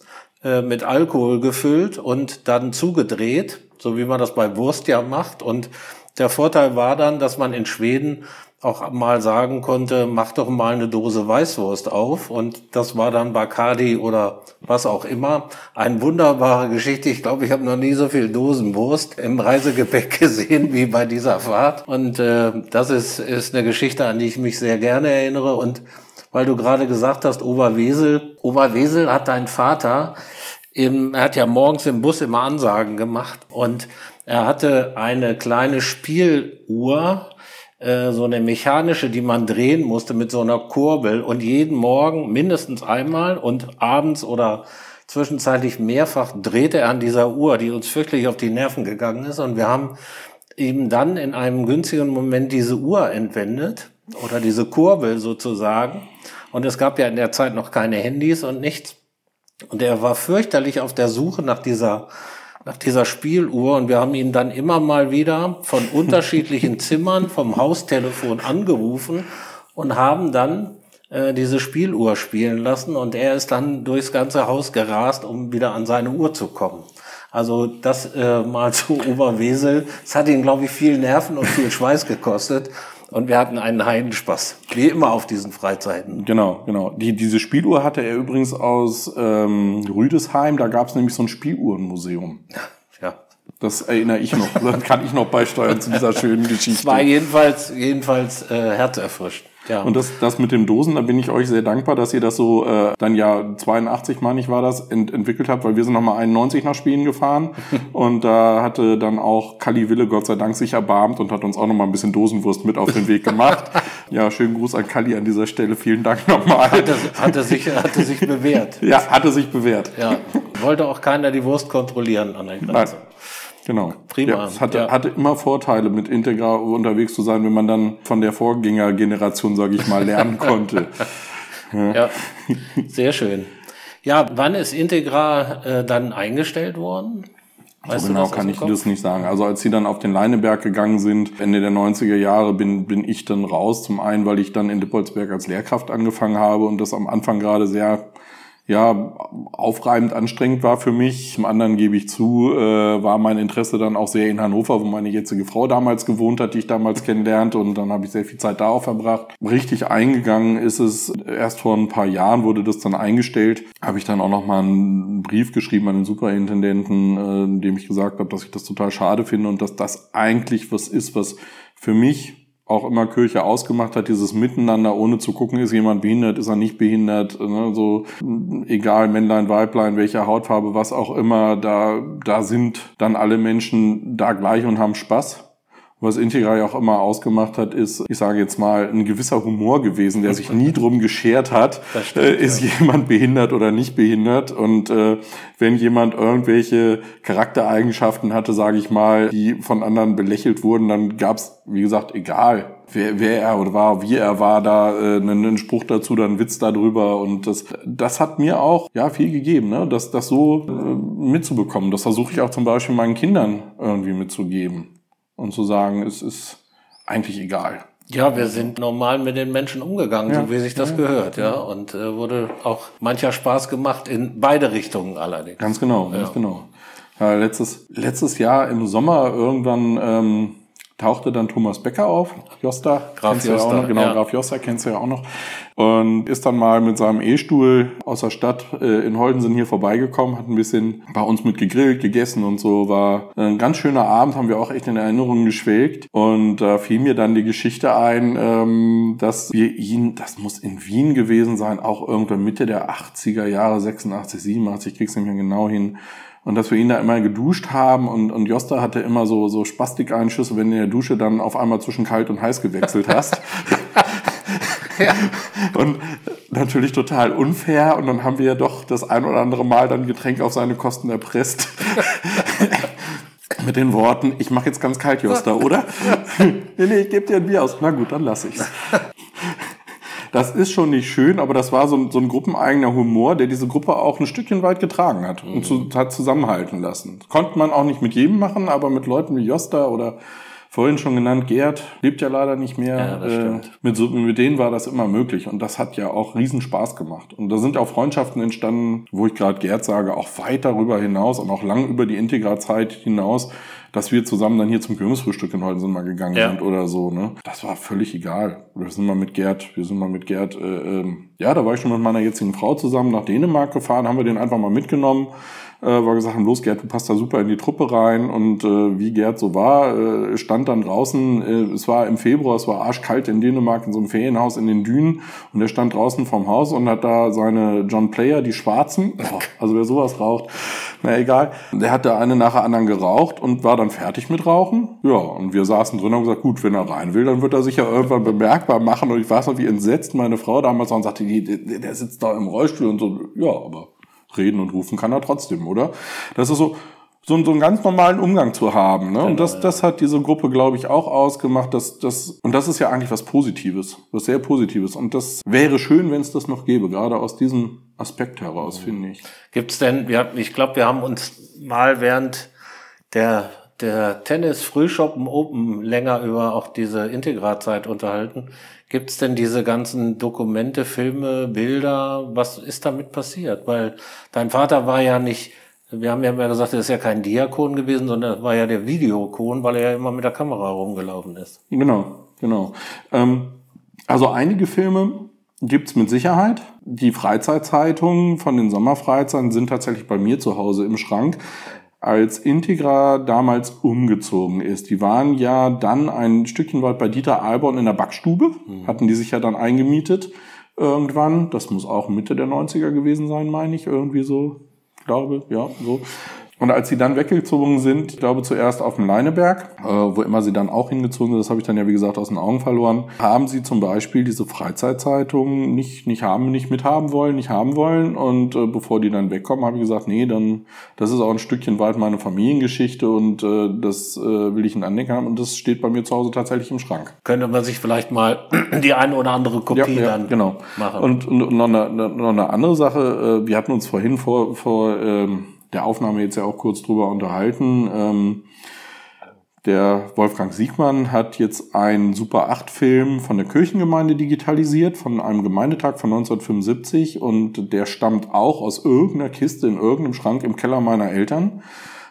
äh, mit Alkohol gefüllt und dann zugedreht, so wie man das bei Wurst ja macht. Und der Vorteil war dann, dass man in Schweden auch mal sagen konnte, mach doch mal eine Dose Weißwurst auf. Und das war dann Bacardi oder was auch immer. Eine wunderbare Geschichte. Ich glaube, ich habe noch nie so viel Dosenwurst im Reisegepäck gesehen wie bei dieser Fahrt. Und äh, das ist, ist eine Geschichte, an die ich mich sehr gerne erinnere. Und weil du gerade gesagt hast, Oberwesel. Oberwesel hat dein Vater im, er hat ja morgens im Bus immer Ansagen gemacht und er hatte eine kleine Spieluhr, äh, so eine mechanische, die man drehen musste mit so einer Kurbel und jeden Morgen mindestens einmal und abends oder zwischenzeitlich mehrfach drehte er an dieser Uhr, die uns wirklich auf die Nerven gegangen ist. Und wir haben ihm dann in einem günstigen Moment diese Uhr entwendet oder diese Kurbel sozusagen. Und es gab ja in der Zeit noch keine Handys und nichts. Und er war fürchterlich auf der Suche nach dieser nach dieser Spieluhr und wir haben ihn dann immer mal wieder von unterschiedlichen Zimmern vom Haustelefon angerufen und haben dann äh, diese Spieluhr spielen lassen und er ist dann durchs ganze Haus gerast, um wieder an seine Uhr zu kommen. Also das äh, mal zu Oberwesel. Es hat ihn, glaube ich, viel Nerven und viel Schweiß gekostet. Und wir hatten einen Heidenspaß, wie immer auf diesen Freizeiten. Genau, genau. Die, diese Spieluhr hatte er übrigens aus ähm, Rüdesheim. Da gab es nämlich so ein Spieluhrenmuseum. Ja. Das erinnere ich noch. Das kann ich noch beisteuern zu dieser schönen Geschichte. Es war jedenfalls, jedenfalls äh, herzerfrischt. Ja. Und das, das mit dem Dosen, da bin ich euch sehr dankbar, dass ihr das so äh, dann ja 82, meine ich, war das, ent entwickelt habt, weil wir sind nochmal 91 nach Spielen gefahren und da hatte dann auch Kali Wille Gott sei Dank sich erbarmt und hat uns auch nochmal ein bisschen Dosenwurst mit auf den Weg gemacht. ja, schönen Gruß an Kali an dieser Stelle. Vielen Dank nochmal. Hatte, hatte, sich, hatte sich bewährt. ja, hatte sich bewährt. Ja, wollte auch keiner die Wurst kontrollieren an der Grenze. Nein. Genau. Prima. Ja, es hatte, ja. hatte immer Vorteile, mit Integra unterwegs zu sein, wenn man dann von der Vorgängergeneration, sage ich mal, lernen konnte. ja. ja, sehr schön. Ja, wann ist Integra äh, dann eingestellt worden? Weißt so genau kann ich das nicht sagen. Also als sie dann auf den Leineberg gegangen sind, Ende der 90er Jahre, bin, bin ich dann raus. Zum einen, weil ich dann in Dippolsberg als Lehrkraft angefangen habe und das am Anfang gerade sehr ja, aufreibend anstrengend war für mich. Zum anderen gebe ich zu, äh, war mein Interesse dann auch sehr in Hannover, wo meine jetzige Frau damals gewohnt hat, die ich damals kennenlernte und dann habe ich sehr viel Zeit da auch verbracht. Richtig eingegangen ist es, erst vor ein paar Jahren wurde das dann eingestellt, habe ich dann auch noch mal einen Brief geschrieben an den Superintendenten, äh, in dem ich gesagt habe, dass ich das total schade finde und dass das eigentlich was ist, was für mich auch immer Kirche ausgemacht hat, dieses Miteinander, ohne zu gucken, ist jemand behindert, ist er nicht behindert, ne? so egal Männlein, Weiblein, welche Hautfarbe, was auch immer, da, da sind dann alle Menschen da gleich und haben Spaß. Was Integral ja auch immer ausgemacht hat, ist, ich sage jetzt mal, ein gewisser Humor gewesen, der sich nie drum geschert hat, stimmt, äh, ist ja. jemand behindert oder nicht behindert. Und äh, wenn jemand irgendwelche Charaktereigenschaften hatte, sage ich mal, die von anderen belächelt wurden, dann gab's, wie gesagt, egal, wer, wer er oder war, wie er war, da äh, einen, einen Spruch dazu, dann Witz darüber. Und das, das hat mir auch ja viel gegeben, ne? das, das so äh, mitzubekommen. Das versuche ich auch zum Beispiel meinen Kindern irgendwie mitzugeben und zu sagen, es ist eigentlich egal. Ja, wir sind normal mit den Menschen umgegangen, ja. so wie sich das ja. gehört, ja. Und äh, wurde auch mancher Spaß gemacht in beide Richtungen allerdings. Ganz genau, ganz genau. Letztes, letztes Jahr im Sommer irgendwann ähm, tauchte dann Thomas Becker auf, Josta, Graf kennst Josta, ja auch noch, genau. Graf Josta kennst du ja auch noch, und ist dann mal mit seinem E-Stuhl aus der Stadt äh, in Holdensen hier vorbeigekommen, hat ein bisschen bei uns mit gegrillt, gegessen und so, war ein ganz schöner Abend, haben wir auch echt in Erinnerungen geschwelgt. Und da äh, fiel mir dann die Geschichte ein, ähm, dass wir ihn, das muss in Wien gewesen sein, auch irgendwann Mitte der 80er Jahre, 86, 87, krieg's nicht mehr genau hin, und dass wir ihn da immer geduscht haben und, und Josta hatte immer so, so Spastikeinschüsse, wenn du in der Dusche dann auf einmal zwischen kalt und heiß gewechselt hast. ja. Und natürlich total unfair und dann haben wir ja doch das ein oder andere Mal dann Getränk auf seine Kosten erpresst. Mit den Worten, ich mache jetzt ganz kalt, Josta, oder? nee, nee, ich gebe dir ein Bier aus. Na gut, dann lass ich's. Das ist schon nicht schön, aber das war so ein, so ein gruppeneigener Humor, der diese Gruppe auch ein Stückchen weit getragen hat und zu, hat zusammenhalten lassen. Konnte man auch nicht mit jedem machen, aber mit Leuten wie Josta oder vorhin schon genannt, Gerd lebt ja leider nicht mehr. Ja, äh, mit, so, mit denen war das immer möglich und das hat ja auch riesen Spaß gemacht. Und da sind auch Freundschaften entstanden, wo ich gerade Gerd sage, auch weit darüber hinaus und auch lang über die Integra-Zeit hinaus, dass wir zusammen dann hier zum Kirmesfrühstück in Holzen mal gegangen ja. sind oder so. Ne? Das war völlig egal. Wir sind mal mit Gerd, wir sind mal mit Gerd, äh, ähm, ja, da war ich schon mit meiner jetzigen Frau zusammen nach Dänemark gefahren, haben wir den einfach mal mitgenommen äh, war gesagt haben, los Gerd, du passt da super in die Truppe rein. Und äh, wie Gerd so war, äh, stand dann draußen, äh, es war im Februar, es war arschkalt in Dänemark in so einem Ferienhaus in den Dünen. Und er stand draußen vorm Haus und hat da seine John Player, die Schwarzen, oh, also wer sowas raucht, na egal, der hat da eine nach der anderen geraucht und war dann fertig mit Rauchen. Ja, und wir saßen drin und haben gesagt, gut, wenn er rein will, dann wird er sich ja irgendwann bemerkbar machen. Und ich weiß noch, wie entsetzt. Meine Frau damals war und sagte, der, der sitzt da im Rollstuhl und so, ja, aber reden und rufen kann er trotzdem, oder? Das ist so, so, so einen ganz normalen Umgang zu haben. Ne? Genau, und das, das hat diese Gruppe, glaube ich, auch ausgemacht. Dass, das, und das ist ja eigentlich was Positives, was sehr Positives. Und das wäre schön, wenn es das noch gäbe, gerade aus diesem Aspekt heraus, mhm. finde ich. Gibt's denn, wir, ich glaube, wir haben uns mal während der, der Tennis-Frühschoppen Open länger über auch diese Integratzeit unterhalten. Gibt's denn diese ganzen Dokumente, Filme, Bilder? Was ist damit passiert? Weil dein Vater war ja nicht, wir haben ja immer gesagt, er ist ja kein Diakon gewesen, sondern er war ja der Videokon, weil er ja immer mit der Kamera rumgelaufen ist. Genau, genau. Ähm, also einige Filme gibt's mit Sicherheit. Die Freizeitzeitungen von den Sommerfreizeiten sind tatsächlich bei mir zu Hause im Schrank als Integra damals umgezogen ist. Die waren ja dann ein Stückchen weit bei Dieter Alborn in der Backstube, mhm. hatten die sich ja dann eingemietet irgendwann. Das muss auch Mitte der 90er gewesen sein, meine ich, irgendwie so, glaube, ja, so. Und als sie dann weggezogen sind, ich glaube zuerst auf dem Leineberg, äh, wo immer sie dann auch hingezogen sind, das habe ich dann ja wie gesagt aus den Augen verloren, haben sie zum Beispiel diese Freizeitzeitungen nicht, nicht haben, nicht mithaben wollen, nicht haben wollen. Und äh, bevor die dann wegkommen, habe ich gesagt, nee, dann, das ist auch ein Stückchen weit meine Familiengeschichte und äh, das äh, will ich in Andenken haben und das steht bei mir zu Hause tatsächlich im Schrank. Könnte man sich vielleicht mal die eine oder andere Kopie ja, ja, dann genau. machen. Und, und noch, eine, noch eine andere Sache, äh, wir hatten uns vorhin vor, vor ähm, der Aufnahme jetzt ja auch kurz drüber unterhalten. Ähm, der Wolfgang Siegmann hat jetzt einen Super 8 Film von der Kirchengemeinde digitalisiert, von einem Gemeindetag von 1975 und der stammt auch aus irgendeiner Kiste in irgendeinem Schrank im Keller meiner Eltern.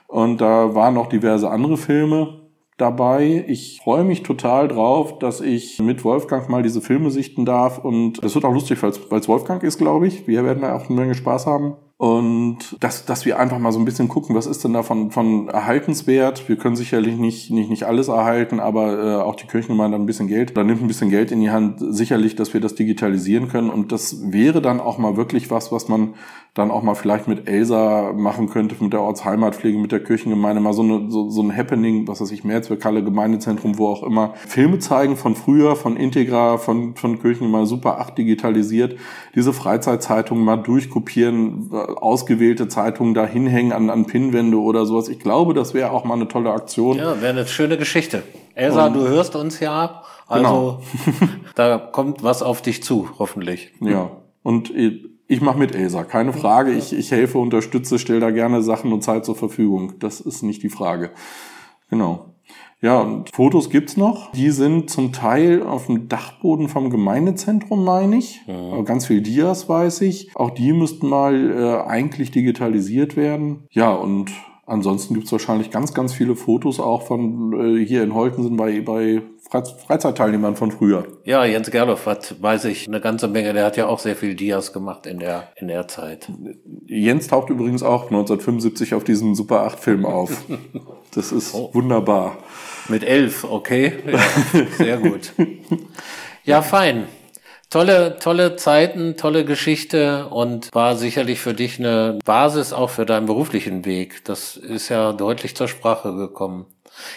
Und da waren noch diverse andere Filme dabei. Ich freue mich total drauf, dass ich mit Wolfgang mal diese Filme sichten darf und es wird auch lustig, weil es Wolfgang ist, glaube ich. Wir werden da auch eine Menge Spaß haben. Und dass, dass wir einfach mal so ein bisschen gucken, was ist denn da von, erhaltenswert. Wir können sicherlich nicht, nicht, nicht alles erhalten, aber äh, auch die Kirchengemeinde ein bisschen Geld oder nimmt ein bisschen Geld in die Hand, sicherlich, dass wir das digitalisieren können. Und das wäre dann auch mal wirklich was, was man dann auch mal vielleicht mit Elsa machen könnte, mit der Ortsheimatpflege, mit der Kirchengemeinde, mal so, eine, so, so ein Happening, was weiß ich, Mehrzweckhalle, Gemeindezentrum, wo auch immer. Filme zeigen von früher, von Integra, von, von Kirchengemeinde, Super 8 digitalisiert, diese Freizeitzeitungen mal durchkopieren, ausgewählte Zeitungen da hinhängen an, an Pinnwände oder sowas. Ich glaube, das wäre auch mal eine tolle Aktion. Ja, wäre eine schöne Geschichte. Elsa, Und, du hörst uns ja, also genau. da kommt was auf dich zu, hoffentlich. Ja. Und ich mache mit Elsa, keine Frage. Ich, ich helfe, unterstütze, stelle da gerne Sachen und Zeit zur Verfügung. Das ist nicht die Frage. Genau. Ja, und Fotos gibt's noch. Die sind zum Teil auf dem Dachboden vom Gemeindezentrum, meine ich. Ja. Ganz viel Dias weiß ich. Auch die müssten mal äh, eigentlich digitalisiert werden. Ja, und ansonsten gibt's wahrscheinlich ganz, ganz viele Fotos auch von äh, hier in Holten bei, bei Freizeitteilnehmern von früher. Ja, Jens Gerloff hat, weiß ich, eine ganze Menge. Der hat ja auch sehr viel Dias gemacht in der, in der Zeit. Jens taucht übrigens auch 1975 auf diesem Super 8 Film auf. Das ist oh. wunderbar. Mit elf, okay. Ja, sehr gut. Ja, fein. Tolle, tolle Zeiten, tolle Geschichte und war sicherlich für dich eine Basis auch für deinen beruflichen Weg. Das ist ja deutlich zur Sprache gekommen.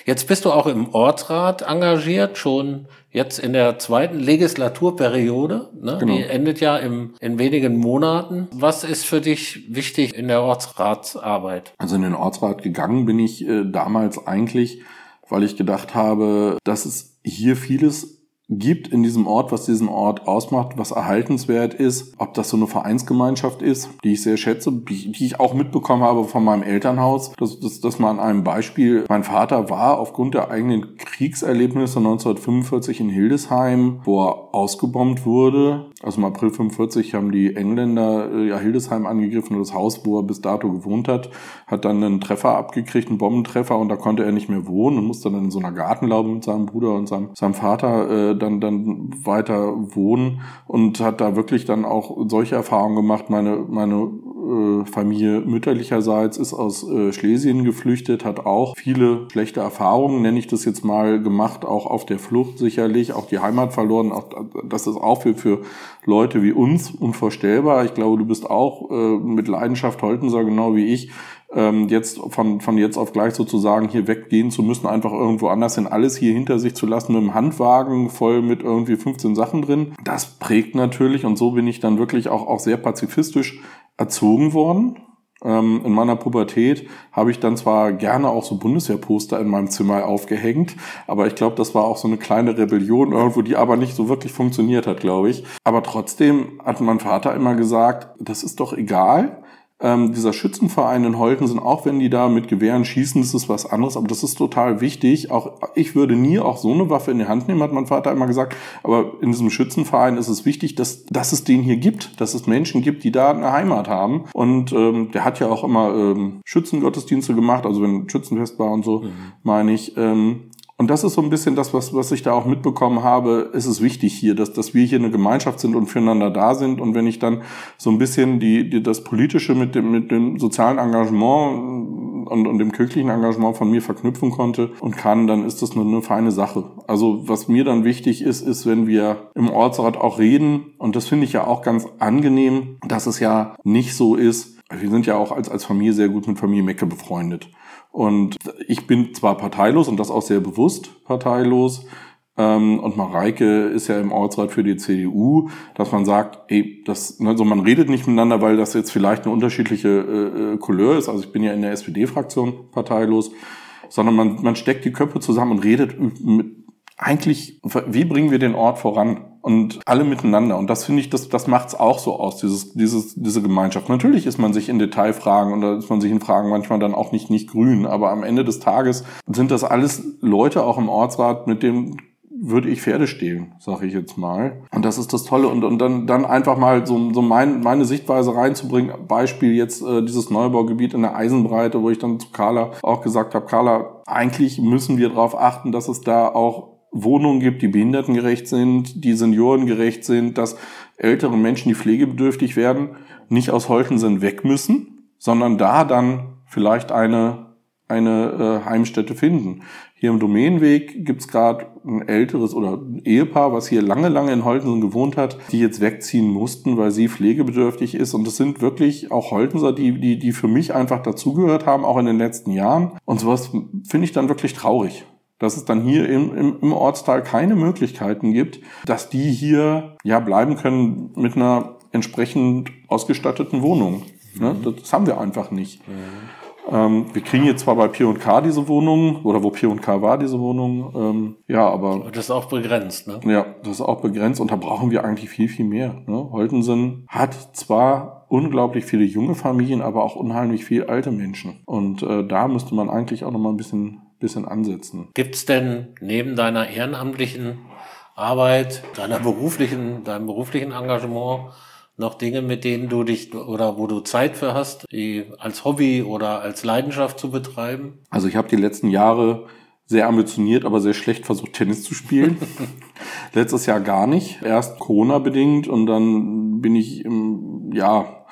Jetzt bist du auch im Ortsrat engagiert, schon jetzt in der zweiten Legislaturperiode. Ne? Genau. Die endet ja im, in wenigen Monaten. Was ist für dich wichtig in der Ortsratsarbeit? Also in den Ortsrat gegangen bin ich äh, damals eigentlich, weil ich gedacht habe, dass es hier vieles gibt in diesem Ort, was diesen Ort ausmacht, was erhaltenswert ist, ob das so eine Vereinsgemeinschaft ist, die ich sehr schätze, die, ich auch mitbekommen habe von meinem Elternhaus. Das, das, das mal an einem Beispiel. Mein Vater war aufgrund der eigenen Kriegserlebnisse 1945 in Hildesheim, wo er ausgebombt wurde. Also im April 45 haben die Engländer äh, ja Hildesheim angegriffen und das Haus, wo er bis dato gewohnt hat, hat dann einen Treffer abgekriegt, einen Bombentreffer und da konnte er nicht mehr wohnen und musste dann in so einer Gartenlaube mit seinem Bruder und seinem, seinem Vater äh, dann, dann weiter wohnen und hat da wirklich dann auch solche Erfahrungen gemacht. Meine, meine äh, Familie mütterlicherseits ist aus äh, Schlesien geflüchtet, hat auch viele schlechte Erfahrungen, nenne ich das jetzt mal, gemacht, auch auf der Flucht sicherlich, auch die Heimat verloren. Auch, das ist auch für, für Leute wie uns unvorstellbar. Ich glaube, du bist auch äh, mit Leidenschaft Holtenser, genau wie ich, ähm, jetzt von, von jetzt auf gleich sozusagen hier weggehen zu müssen, einfach irgendwo anders hin, alles hier hinter sich zu lassen mit einem Handwagen voll mit irgendwie 15 Sachen drin. Das prägt natürlich und so bin ich dann wirklich auch, auch sehr pazifistisch erzogen worden. Ähm, in meiner Pubertät habe ich dann zwar gerne auch so Bundeswehrposter in meinem Zimmer aufgehängt, aber ich glaube, das war auch so eine kleine Rebellion irgendwo, die aber nicht so wirklich funktioniert hat, glaube ich. Aber trotzdem hat mein Vater immer gesagt, das ist doch egal, ähm, dieser Schützenverein in Holten sind, auch wenn die da mit Gewehren schießen, das ist was anderes, aber das ist total wichtig. Auch ich würde nie auch so eine Waffe in die Hand nehmen, hat mein Vater immer gesagt. Aber in diesem Schützenverein ist es wichtig, dass, dass es den hier gibt, dass es Menschen gibt, die da eine Heimat haben. Und ähm, der hat ja auch immer ähm, Schützengottesdienste gemacht, also wenn Schützenfest war und so, mhm. meine ich. Ähm, und das ist so ein bisschen das, was, was ich da auch mitbekommen habe. Es ist wichtig hier, dass, dass wir hier eine Gemeinschaft sind und füreinander da sind. Und wenn ich dann so ein bisschen die, die, das Politische mit dem, mit dem sozialen Engagement und, und dem kirchlichen Engagement von mir verknüpfen konnte und kann, dann ist das eine, eine feine Sache. Also was mir dann wichtig ist, ist, wenn wir im Ortsrat auch reden, und das finde ich ja auch ganz angenehm, dass es ja nicht so ist, wir sind ja auch als, als Familie sehr gut mit Familie Mecke befreundet. Und ich bin zwar parteilos und das auch sehr bewusst parteilos, ähm, und Mareike ist ja im Ortsrat für die CDU, dass man sagt, ey, das, also man redet nicht miteinander, weil das jetzt vielleicht eine unterschiedliche äh, äh Couleur ist. Also ich bin ja in der SPD-Fraktion parteilos, sondern man, man steckt die Köpfe zusammen und redet mit, eigentlich, wie bringen wir den Ort voran? Und alle miteinander. Und das finde ich, das, das macht es auch so aus, dieses, dieses, diese Gemeinschaft. Natürlich ist man sich in Detailfragen und da ist man sich in Fragen manchmal dann auch nicht, nicht grün, aber am Ende des Tages sind das alles Leute auch im Ortsrat, mit dem würde ich Pferde stehlen, sage ich jetzt mal. Und das ist das Tolle. Und, und dann, dann einfach mal so, so mein, meine Sichtweise reinzubringen. Beispiel jetzt äh, dieses Neubaugebiet in der Eisenbreite, wo ich dann zu Carla auch gesagt habe, Carla, eigentlich müssen wir darauf achten, dass es da auch Wohnungen gibt, die behindertengerecht sind, die seniorengerecht sind, dass ältere Menschen, die pflegebedürftig werden, nicht aus Holtensen weg müssen, sondern da dann vielleicht eine, eine äh, Heimstätte finden. Hier im Domänenweg gibt's gerade ein älteres oder ein Ehepaar, was hier lange, lange in Holtensen gewohnt hat, die jetzt wegziehen mussten, weil sie pflegebedürftig ist. Und das sind wirklich auch Holtenser, die, die, die für mich einfach dazugehört haben, auch in den letzten Jahren. Und sowas finde ich dann wirklich traurig dass es dann hier im, im, im Ortsteil keine Möglichkeiten gibt, dass die hier ja bleiben können mit einer entsprechend ausgestatteten Wohnung. Ne? Mhm. Das haben wir einfach nicht. Mhm. Ähm, wir kriegen jetzt zwar bei P&K diese Wohnung, oder wo P&K war diese Wohnung, ähm, ja, aber... Das ist auch begrenzt, ne? Ja, das ist auch begrenzt und da brauchen wir eigentlich viel, viel mehr. Ne? Holtensen hat zwar unglaublich viele junge Familien, aber auch unheimlich viele alte Menschen. Und äh, da müsste man eigentlich auch noch mal ein bisschen bisschen ansetzen. Gibt es denn neben deiner ehrenamtlichen Arbeit, deiner beruflichen, deinem beruflichen Engagement noch Dinge, mit denen du dich oder wo du Zeit für hast, die als Hobby oder als Leidenschaft zu betreiben? Also ich habe die letzten Jahre sehr ambitioniert, aber sehr schlecht versucht, Tennis zu spielen. Letztes Jahr gar nicht. Erst Corona bedingt und dann bin ich im, ja,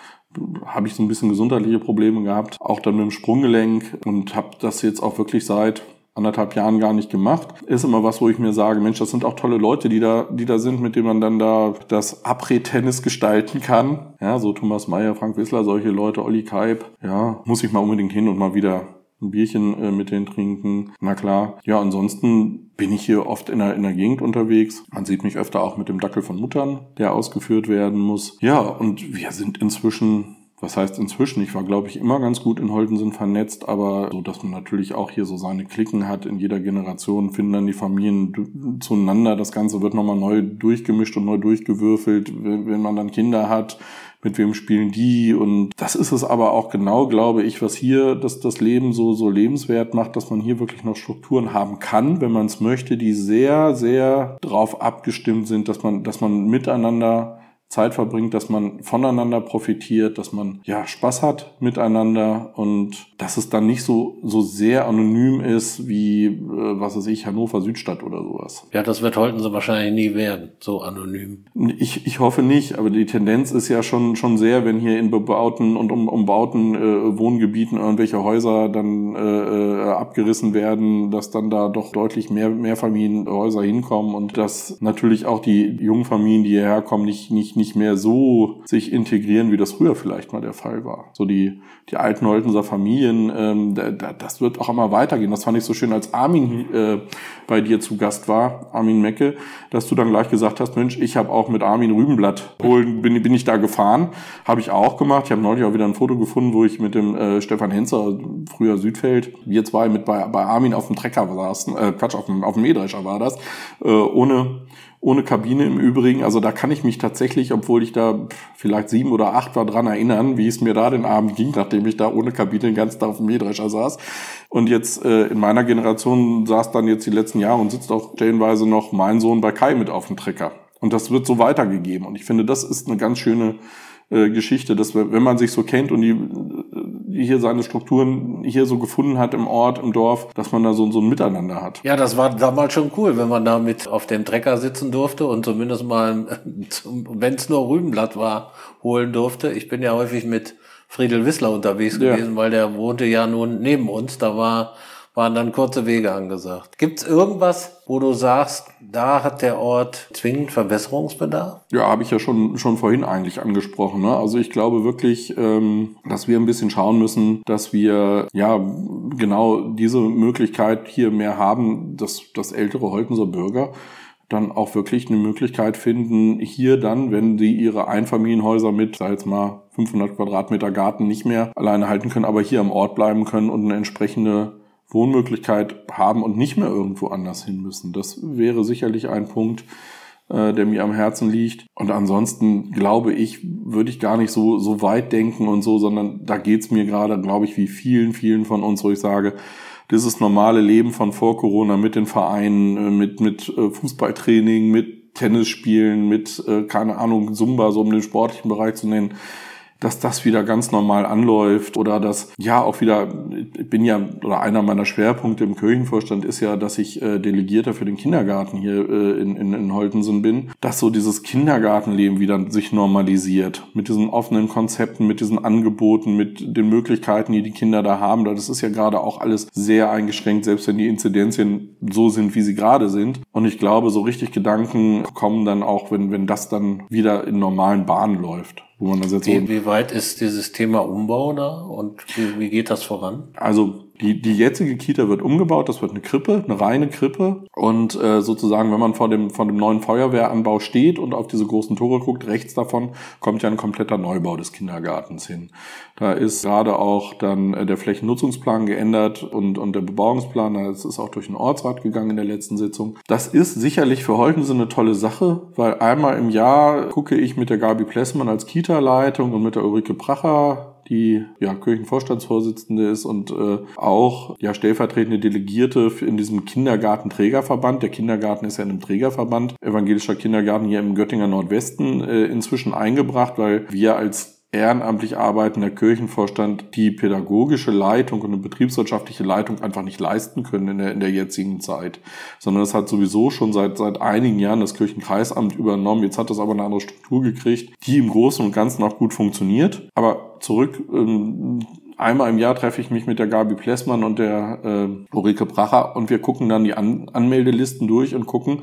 habe ich so ein bisschen gesundheitliche Probleme gehabt, auch dann mit dem Sprunggelenk und habe das jetzt auch wirklich seit anderthalb Jahren gar nicht gemacht. Ist immer was, wo ich mir sage, Mensch, das sind auch tolle Leute, die da, die da sind, mit denen man dann da das Après-Tennis gestalten kann. Ja, so Thomas Mayer, Frank Wissler, solche Leute, Olli Kaib. Ja, muss ich mal unbedingt hin und mal wieder ein Bierchen äh, mit denen trinken. Na klar. Ja, ansonsten bin ich hier oft in der, in der Gegend unterwegs. Man sieht mich öfter auch mit dem Dackel von Muttern, der ausgeführt werden muss. Ja, und wir sind inzwischen was heißt inzwischen? Ich war, glaube ich, immer ganz gut in Holtensen vernetzt, aber so, dass man natürlich auch hier so seine Klicken hat. In jeder Generation finden dann die Familien zueinander. Das Ganze wird nochmal neu durchgemischt und neu durchgewürfelt, wenn man dann Kinder hat mit wem spielen die? Und das ist es aber auch genau, glaube ich, was hier das, das Leben so, so lebenswert macht, dass man hier wirklich noch Strukturen haben kann, wenn man es möchte, die sehr, sehr drauf abgestimmt sind, dass man, dass man miteinander Zeit verbringt, dass man voneinander profitiert, dass man ja Spaß hat miteinander und dass es dann nicht so so sehr anonym ist wie äh, was weiß ich Hannover Südstadt oder sowas. Ja, das wird Holten so wahrscheinlich nie werden, so anonym. Ich, ich hoffe nicht, aber die Tendenz ist ja schon schon sehr, wenn hier in bebauten und um, umbauten äh, Wohngebieten irgendwelche Häuser dann äh, äh, abgerissen werden, dass dann da doch deutlich mehr mehr Familienhäuser hinkommen und dass natürlich auch die jungen Familien, die hierher kommen, nicht nicht nicht mehr so sich integrieren, wie das früher vielleicht mal der Fall war. So die, die alten Holtenser Familien, ähm, da, da, das wird auch immer weitergehen. Das fand ich so schön, als Armin äh, bei dir zu Gast war, Armin Mecke, dass du dann gleich gesagt hast, Mensch, ich habe auch mit Armin Rübenblatt holen, bin, bin ich da gefahren. Habe ich auch gemacht. Ich habe neulich auch wieder ein Foto gefunden, wo ich mit dem äh, Stefan Henzer, früher Südfeld, wir zwei mit bei, bei Armin auf dem Trecker saßen, äh, Quatsch, auf dem, auf dem Mähdrescher war das, äh, ohne ohne Kabine im Übrigen. Also da kann ich mich tatsächlich, obwohl ich da vielleicht sieben oder acht war, dran erinnern, wie es mir da den Abend ging, nachdem ich da ohne Kabine den ganzen Tag auf dem Mähdrescher saß. Und jetzt äh, in meiner Generation saß dann jetzt die letzten Jahre und sitzt auch stellenweise noch mein Sohn bei Kai mit auf dem Trecker. Und das wird so weitergegeben. Und ich finde, das ist eine ganz schöne äh, Geschichte, dass wenn man sich so kennt und die hier seine Strukturen hier so gefunden hat im Ort, im Dorf, dass man da so, so ein Miteinander hat. Ja, das war damals schon cool, wenn man da mit auf dem Trecker sitzen durfte und zumindest mal, wenn es nur Rübenblatt war, holen durfte. Ich bin ja häufig mit Friedel Wissler unterwegs ja. gewesen, weil der wohnte ja nun neben uns. Da war waren dann kurze Wege angesagt. Gibt's irgendwas, wo du sagst, da hat der Ort zwingend Verbesserungsbedarf? Ja, habe ich ja schon, schon vorhin eigentlich angesprochen. Ne? Also ich glaube wirklich, ähm, dass wir ein bisschen schauen müssen, dass wir ja genau diese Möglichkeit hier mehr haben, dass, dass ältere Holtenser Bürger dann auch wirklich eine Möglichkeit finden, hier dann, wenn sie ihre Einfamilienhäuser mit, sag jetzt mal, 500 Quadratmeter Garten nicht mehr alleine halten können, aber hier am Ort bleiben können und eine entsprechende Wohnmöglichkeit haben und nicht mehr irgendwo anders hin müssen. Das wäre sicherlich ein Punkt. äh, der mir am Herzen liegt. Und ansonsten glaube ich, würde ich gar nicht so, so weit denken und so, sondern da geht's mir gerade, glaube ich, wie vielen, vielen von uns, wo ich sage, dieses normale Leben von vor Corona mit den Vereinen, äh, mit, mit äh, Fußballtraining, mit Tennisspielen, mit, äh, keine Ahnung, Zumba, so um den sportlichen Bereich zu nennen, dass das wieder ganz normal anläuft oder dass ja auch wieder, ich bin ja, oder einer meiner Schwerpunkte im Kirchenvorstand ist ja, dass ich äh, Delegierter für den Kindergarten hier äh, in, in, in Holtensen bin, dass so dieses Kindergartenleben wieder sich normalisiert mit diesen offenen Konzepten, mit diesen Angeboten, mit den Möglichkeiten, die die Kinder da haben. Das ist ja gerade auch alles sehr eingeschränkt, selbst wenn die Inzidenzien so sind, wie sie gerade sind. Und ich glaube, so richtig Gedanken kommen dann auch, wenn, wenn das dann wieder in normalen Bahnen läuft wo man das jetzt wie, so wie weit ist dieses Thema Umbau da und wie, wie geht das voran? Also die, die jetzige Kita wird umgebaut, das wird eine Krippe, eine reine Krippe. Und äh, sozusagen, wenn man vor dem, vor dem neuen Feuerwehranbau steht und auf diese großen Tore guckt, rechts davon kommt ja ein kompletter Neubau des Kindergartens hin. Da ist gerade auch dann äh, der Flächennutzungsplan geändert und, und der Bebauungsplan, das ist auch durch den Ortsrat gegangen in der letzten Sitzung. Das ist sicherlich für Holtensen eine tolle Sache, weil einmal im Jahr gucke ich mit der Gabi Plessmann als Kita-Leitung und mit der Ulrike Pracher die ja Kirchenvorstandsvorsitzende ist und äh, auch ja stellvertretende Delegierte in diesem Kindergartenträgerverband. Der Kindergarten ist ja in einem Trägerverband, evangelischer Kindergarten hier im Göttinger Nordwesten äh, inzwischen eingebracht, weil wir als ehrenamtlich arbeitender Kirchenvorstand die pädagogische Leitung und eine betriebswirtschaftliche Leitung einfach nicht leisten können in der, in der jetzigen Zeit. Sondern es hat sowieso schon seit, seit einigen Jahren das Kirchenkreisamt übernommen. Jetzt hat das aber eine andere Struktur gekriegt, die im Großen und Ganzen auch gut funktioniert. Aber zurück, ähm, einmal im Jahr treffe ich mich mit der Gabi Plessmann und der äh, Ulrike Bracher und wir gucken dann die An Anmeldelisten durch und gucken,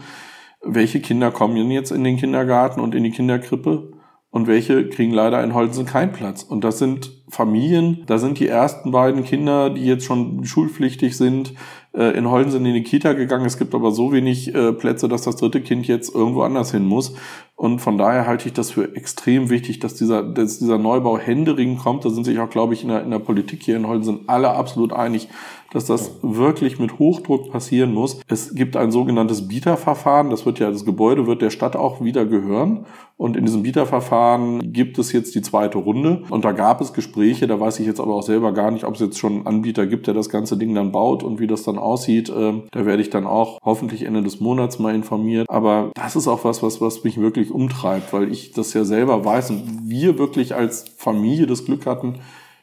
welche Kinder kommen jetzt in den Kindergarten und in die Kinderkrippe und welche kriegen leider in Holzen keinen Platz. Und das sind Familien, da sind die ersten beiden Kinder, die jetzt schon schulpflichtig sind, äh, in Holden sind in die Kita gegangen. Es gibt aber so wenig äh, Plätze, dass das dritte Kind jetzt irgendwo anders hin muss. Und von daher halte ich das für extrem wichtig, dass dieser, dass dieser Neubau händering kommt. Da sind sich auch, glaube ich, in der, in der Politik hier in Holden sind alle absolut einig, dass das wirklich mit Hochdruck passieren muss. Es gibt ein sogenanntes Bieterverfahren. Das wird ja, das Gebäude wird der Stadt auch wieder gehören. Und in diesem Bieterverfahren gibt es jetzt die zweite Runde. Und da gab es Gespräche, da weiß ich jetzt aber auch selber gar nicht, ob es jetzt schon einen Anbieter gibt, der das ganze Ding dann baut und wie das dann aussieht. Ähm, da werde ich dann auch hoffentlich Ende des Monats mal informiert. Aber das ist auch was, was, was mich wirklich umtreibt, weil ich das ja selber weiß und wir wirklich als Familie das Glück hatten,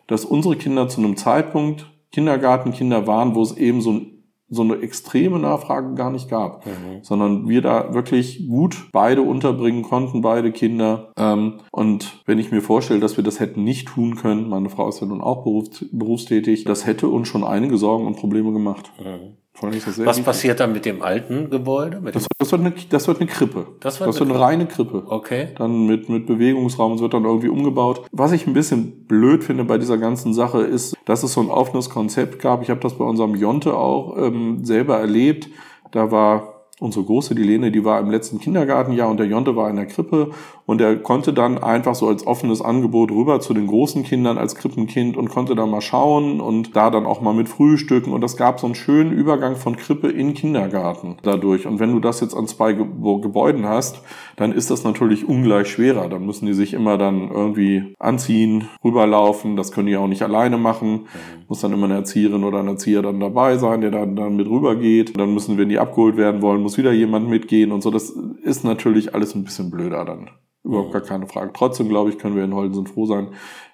dass unsere Kinder zu einem Zeitpunkt Kindergartenkinder waren, wo es eben so, so eine extreme Nachfrage gar nicht gab, mhm. sondern wir da wirklich gut beide unterbringen konnten, beide Kinder. Ähm, und wenn ich mir vorstelle, dass wir das hätten nicht tun können, meine Frau ist ja nun auch berufstätig, das hätte uns schon einige Sorgen und Probleme gemacht. Mhm. Was passiert dann mit dem alten Gebäude? Das, das, wird eine, das wird eine Krippe. Das wird, das wird eine, eine reine Krippe. Okay. Dann mit, mit Bewegungsraum, es wird dann irgendwie umgebaut. Was ich ein bisschen blöd finde bei dieser ganzen Sache ist, dass es so ein offenes Konzept gab. Ich habe das bei unserem Jonte auch ähm, selber erlebt. Da war unsere Große, die Lene, die war im letzten Kindergartenjahr und der Jonte war in der Krippe und er konnte dann einfach so als offenes Angebot rüber zu den großen Kindern als Krippenkind und konnte da mal schauen und da dann auch mal mit frühstücken und das gab so einen schönen Übergang von Krippe in Kindergarten dadurch und wenn du das jetzt an zwei Gebäuden hast, dann ist das natürlich ungleich schwerer, dann müssen die sich immer dann irgendwie anziehen, rüberlaufen, das können die auch nicht alleine machen, mhm. muss dann immer eine Erzieherin oder ein Erzieher dann dabei sein, der dann, dann mit rübergeht, dann müssen, wenn die abgeholt werden wollen, muss wieder jemand mitgehen und so. Das ist natürlich alles ein bisschen blöder dann. Überhaupt gar keine Frage. Trotzdem, glaube ich, können wir in Holden froh sein,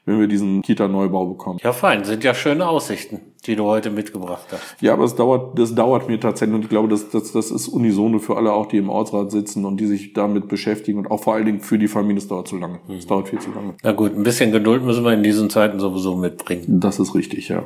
wenn wir diesen Kita-Neubau bekommen. Ja, fein. Sind ja schöne Aussichten, die du heute mitgebracht hast. Ja, aber es dauert, das dauert mir tatsächlich und ich glaube, das, das, das ist unisono für alle auch, die im Ortsrat sitzen und die sich damit beschäftigen und auch vor allen Dingen für die Familie. Es dauert zu lange. Es mhm. dauert viel zu lange. Na gut, ein bisschen Geduld müssen wir in diesen Zeiten sowieso mitbringen. Das ist richtig, ja.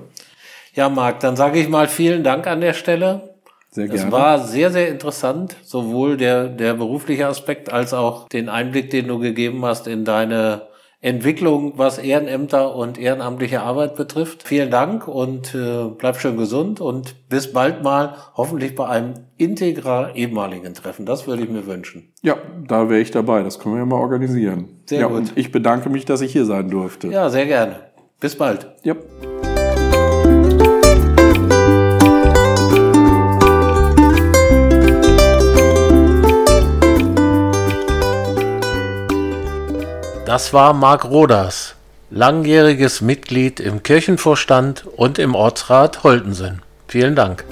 Ja, Marc, dann sage ich mal vielen Dank an der Stelle. Sehr gerne. Es war sehr, sehr interessant, sowohl der, der berufliche Aspekt als auch den Einblick, den du gegeben hast in deine Entwicklung, was Ehrenämter und ehrenamtliche Arbeit betrifft. Vielen Dank und äh, bleib schön gesund und bis bald mal, hoffentlich bei einem Integra ehemaligen Treffen. Das würde ich mir wünschen. Ja, da wäre ich dabei. Das können wir ja mal organisieren. Sehr ja, gut. Und ich bedanke mich, dass ich hier sein durfte. Ja, sehr gerne. Bis bald. Ja. Das war Marc Roders, langjähriges Mitglied im Kirchenvorstand und im Ortsrat Holtensen. Vielen Dank.